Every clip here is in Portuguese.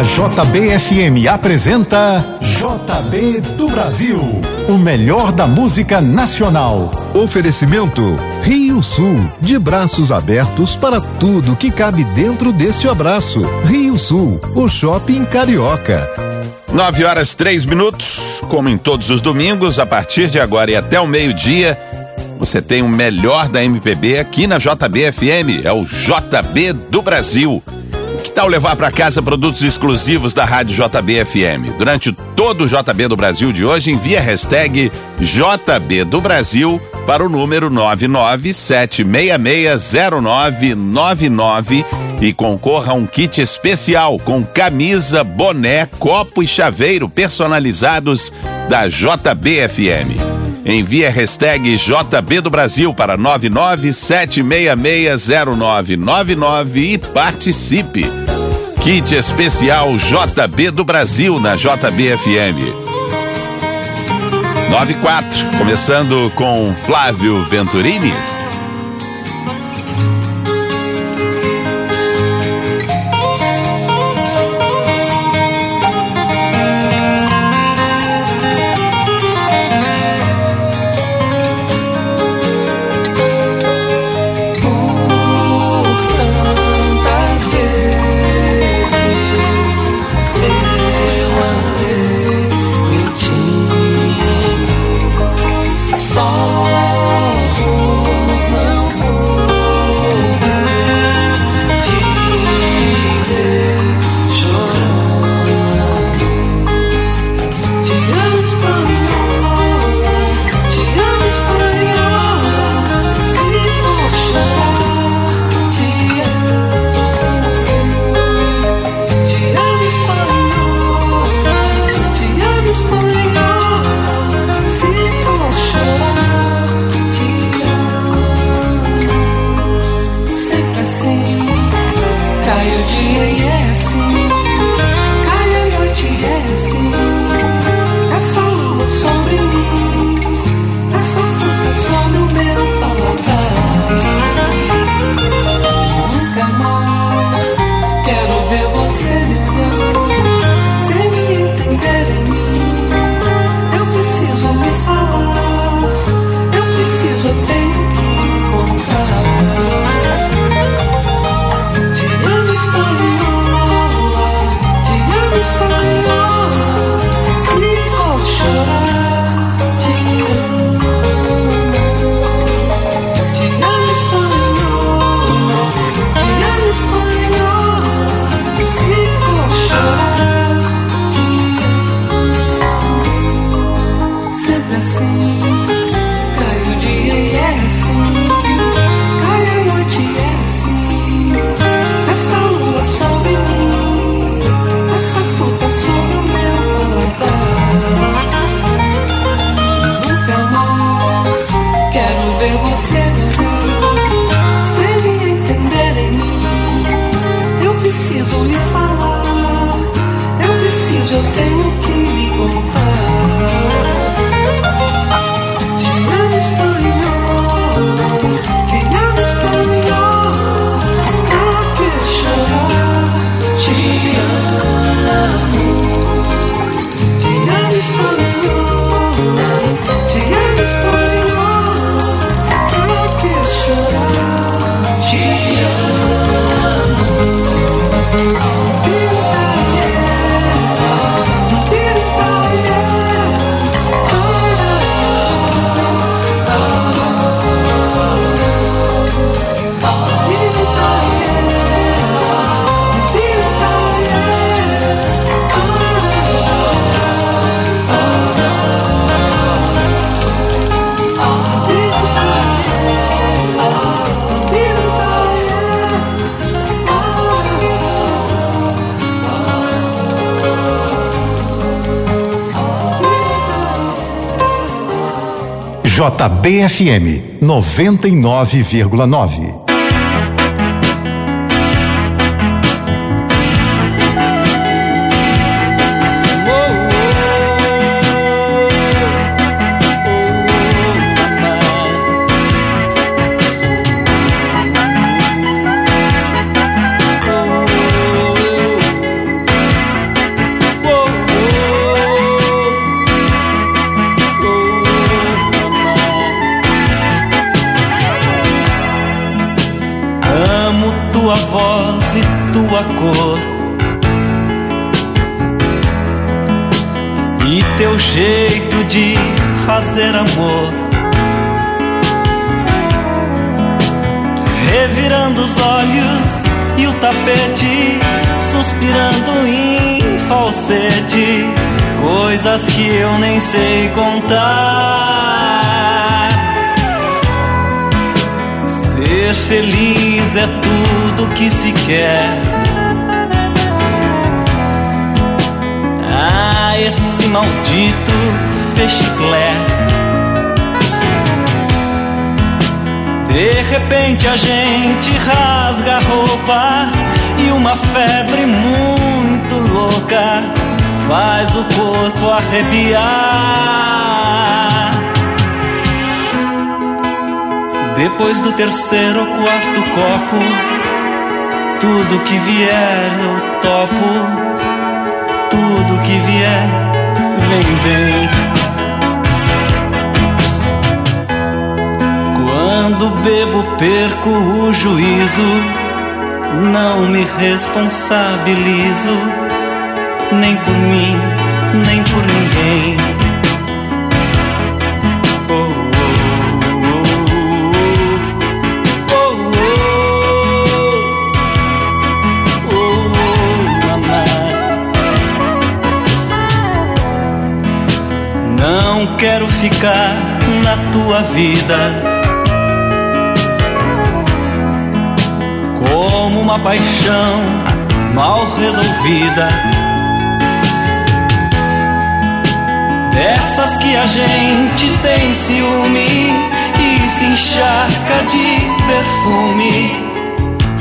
A JBFM apresenta JB do Brasil, o melhor da música nacional. Oferecimento Rio Sul, de braços abertos para tudo que cabe dentro deste abraço. Rio Sul, o shopping carioca. Nove horas três minutos, como em todos os domingos, a partir de agora e até o meio-dia, você tem o melhor da MPB aqui na JBFM, é o JB do Brasil. Que tal levar para casa produtos exclusivos da Rádio JBFM? Durante todo o JB do Brasil de hoje, envie a hashtag JB do Brasil para o número 997660999 e concorra a um kit especial com camisa, boné, copo e chaveiro personalizados da JBFM. Envie a hashtag JB do Brasil para 997660999 e participe. Kit especial JB do Brasil na JBFM. 94, começando com Flávio Venturini. JBFM 99,9. tua voz e tua cor e teu jeito de fazer amor. Revirando os olhos e o tapete, suspirando em falsete, coisas que eu nem sei contar. Ser feliz é tudo que se quer esse maldito fechiclé. De repente a gente rasga a roupa e uma febre muito louca faz o corpo arrepiar. Depois do terceiro ou quarto copo, tudo que vier eu topo tudo que vier vem bem. Quando bebo, perco o juízo, não me responsabilizo, nem por mim, nem por ninguém. Quero ficar na tua vida. Como uma paixão mal resolvida. Dessas que a gente tem ciúme e se encharca de perfume.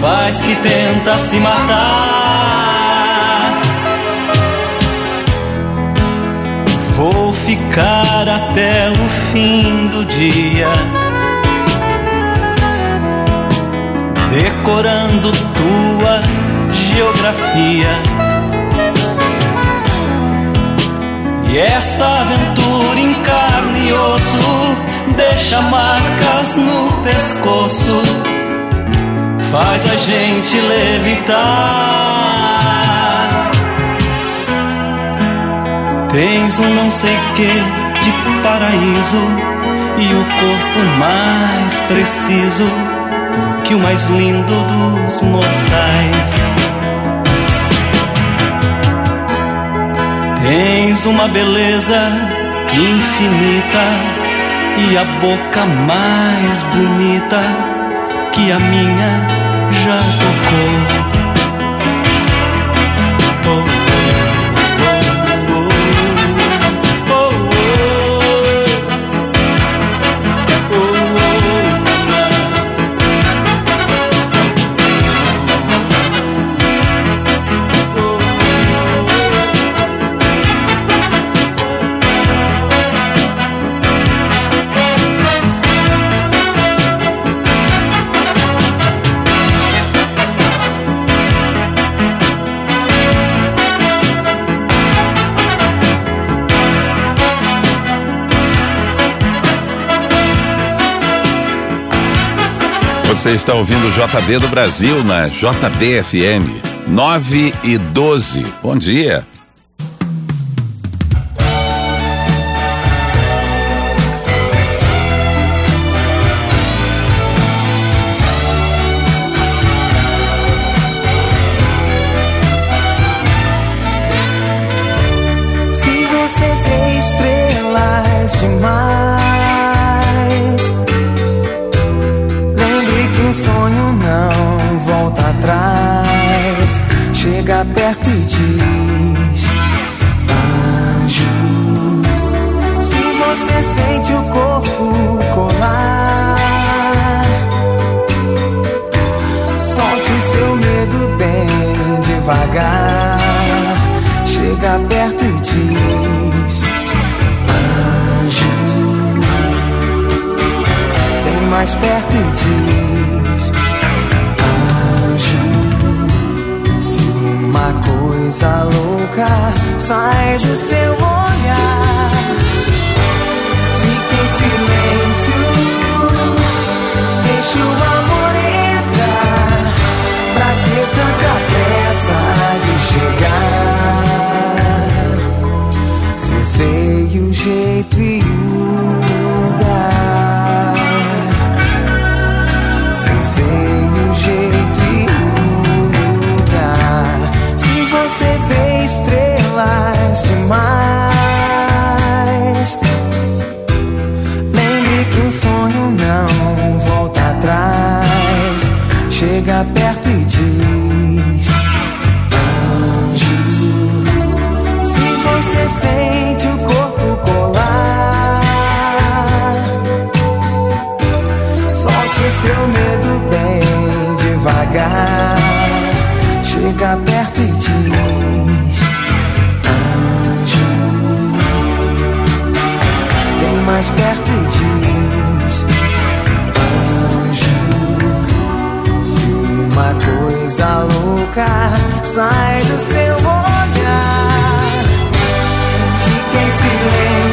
Faz que tenta se matar. Vou até o fim do dia, decorando tua geografia. E essa aventura em carne e osso deixa marcas no pescoço, faz a gente levitar. Tens um não sei que de paraíso e o corpo mais preciso que o mais lindo dos mortais. Tens uma beleza infinita e a boca mais bonita que a minha já tocou. Você está ouvindo o JB do Brasil na JBFM 9 e 12. Bom dia. vejo seu olhar. Fica em silêncio, deixa o amor entrar. Pra ter tanta pressa de chegar. Se eu sei o jeito e o lugar. Se eu sei o jeito e o lugar. Se você vê estrelas. lies to my boca, sai do seu olhar. Fique em silêncio.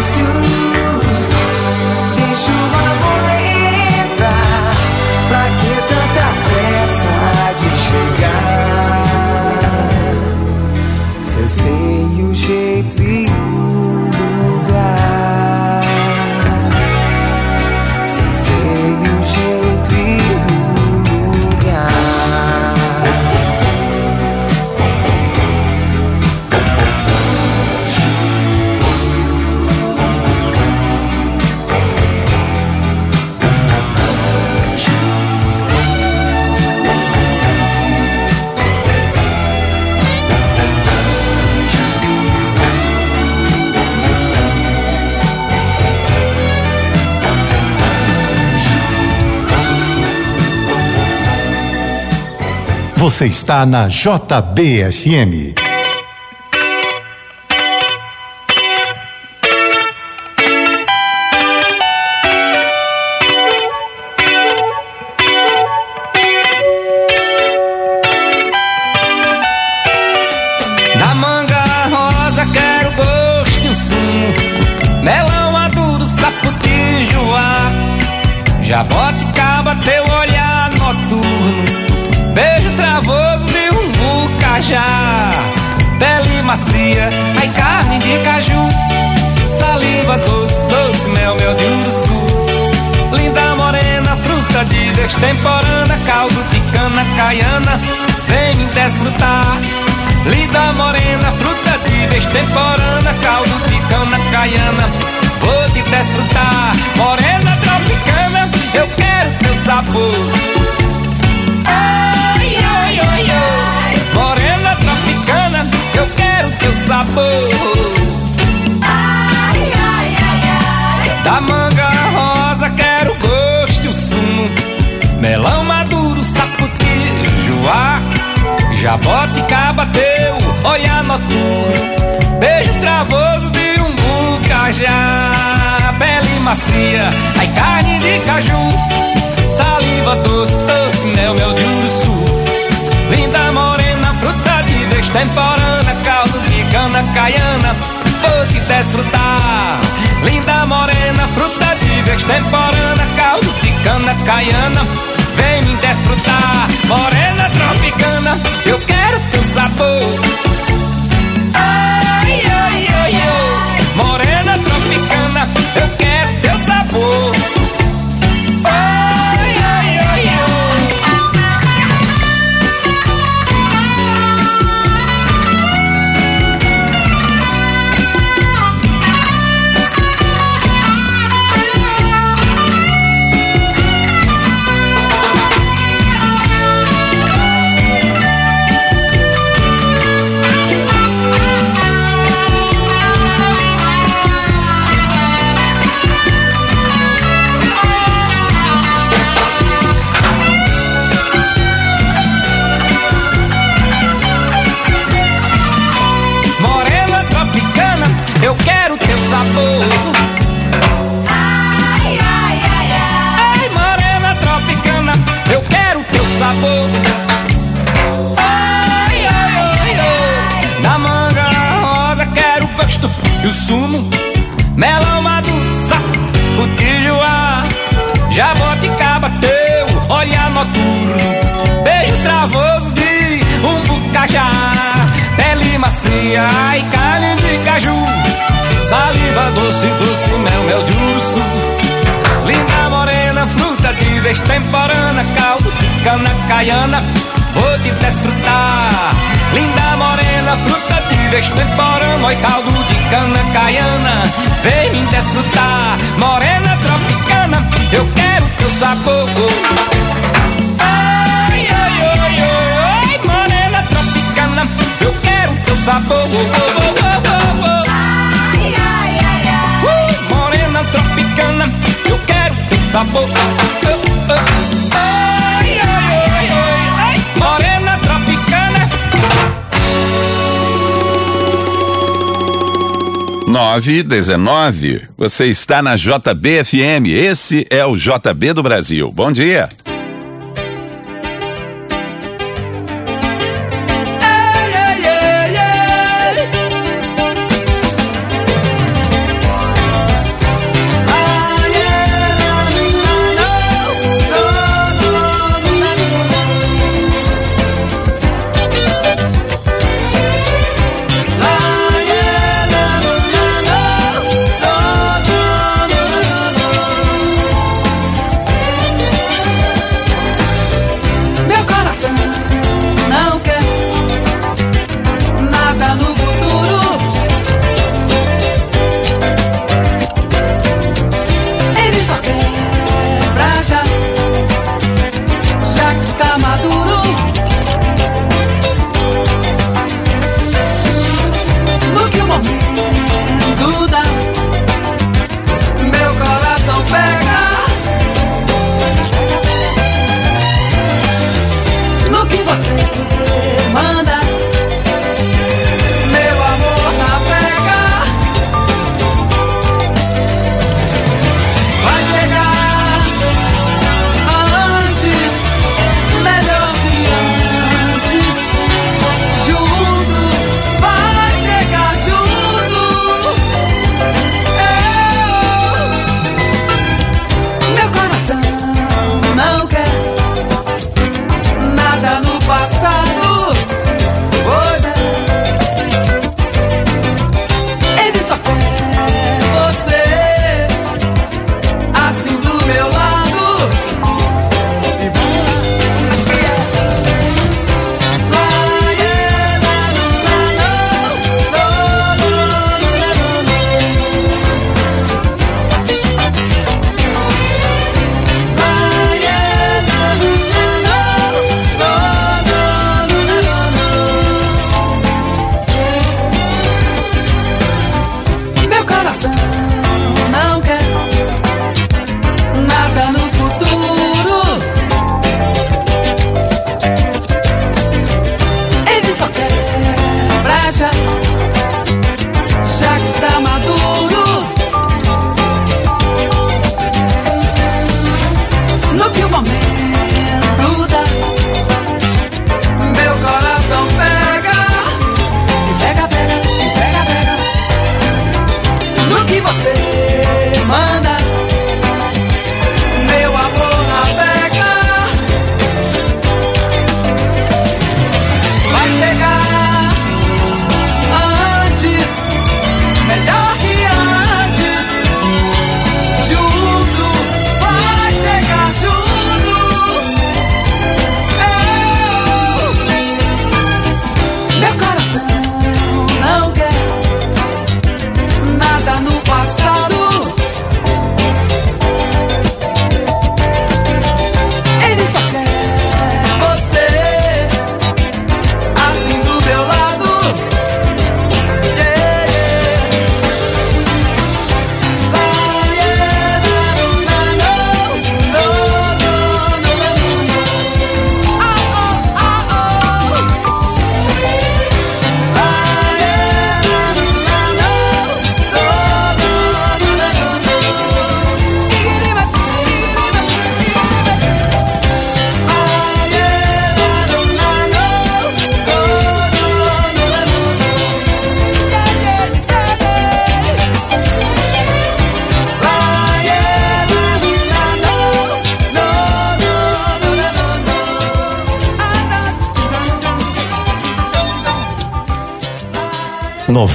Está na JBFM. Macia, ai carne de caju. Saliva doce, doce, mel, mel de urso. Linda morena, fruta de destemporana, caldo de cana caiana, vou te desfrutar. Linda morena, fruta de destemporana, caldo de cana caiana, vem me desfrutar. Morena tropicana, eu quero teu sabor. e o sumo, melão maduro, sapo, tijuá jaboticaba teu, olhar noturno, beijo travoso de um umbucajá, pele macia e carne de caju, saliva doce, doce, mel, mel de urso, linda morena, fruta de vez temporana, caldo cana caiana, de desfrutar. Linda morena, fruta de vez temporana, e caldo de cana caiana. Vem desfrutar, morena tropicana, eu quero teu sabor. Ai, ai, ai, ai, morena tropicana, eu quero teu sabor. Ai, ai, ai, ai, uh, morena tropicana, eu quero teu sabor. 919. Você está na JBFM. Esse é o JB do Brasil. Bom dia.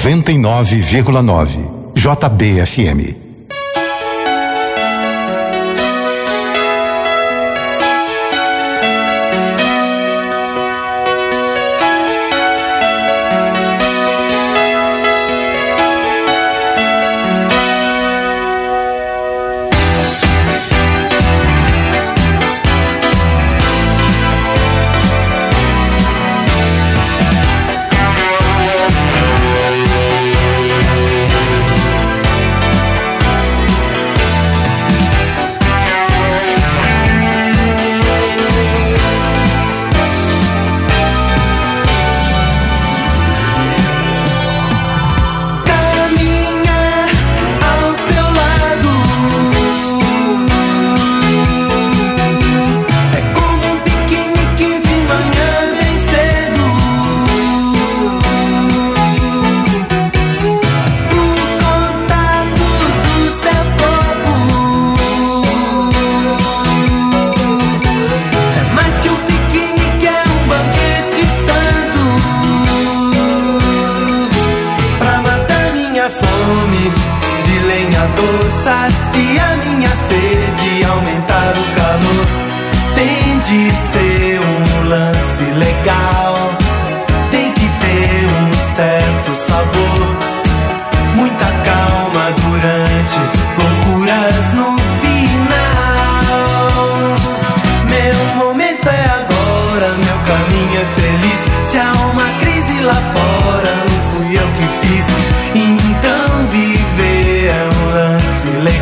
99,9. JBFM.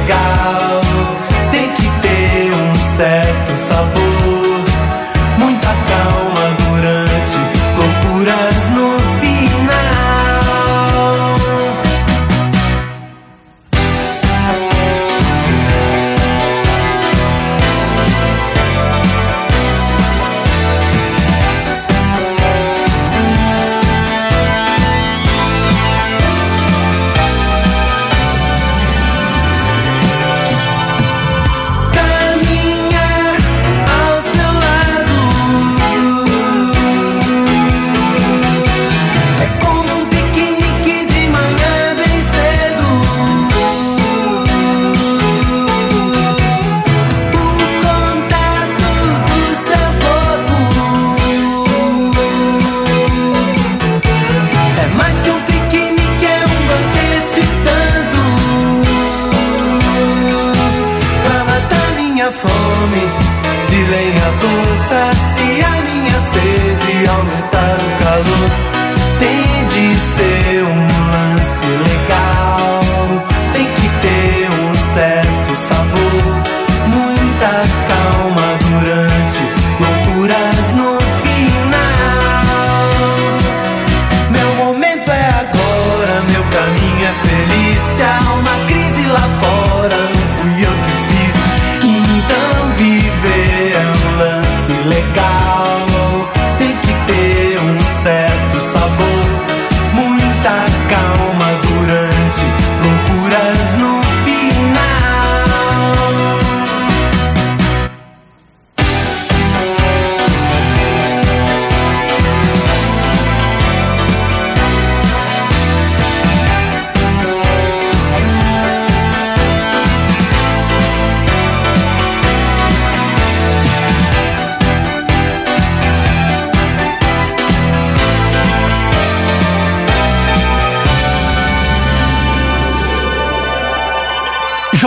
God.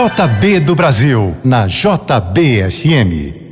JB do Brasil, na JBFM.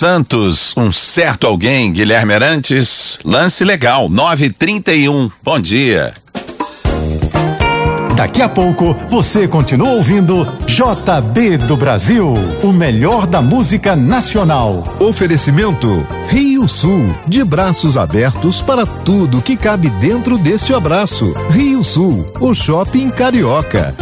Santos, um certo alguém, Guilherme Arantes, lance legal, 931. Bom dia. Daqui a pouco você continua ouvindo JB do Brasil, o melhor da música nacional. Oferecimento Rio Sul, de braços abertos para tudo que cabe dentro deste abraço. Rio Sul, o shopping carioca.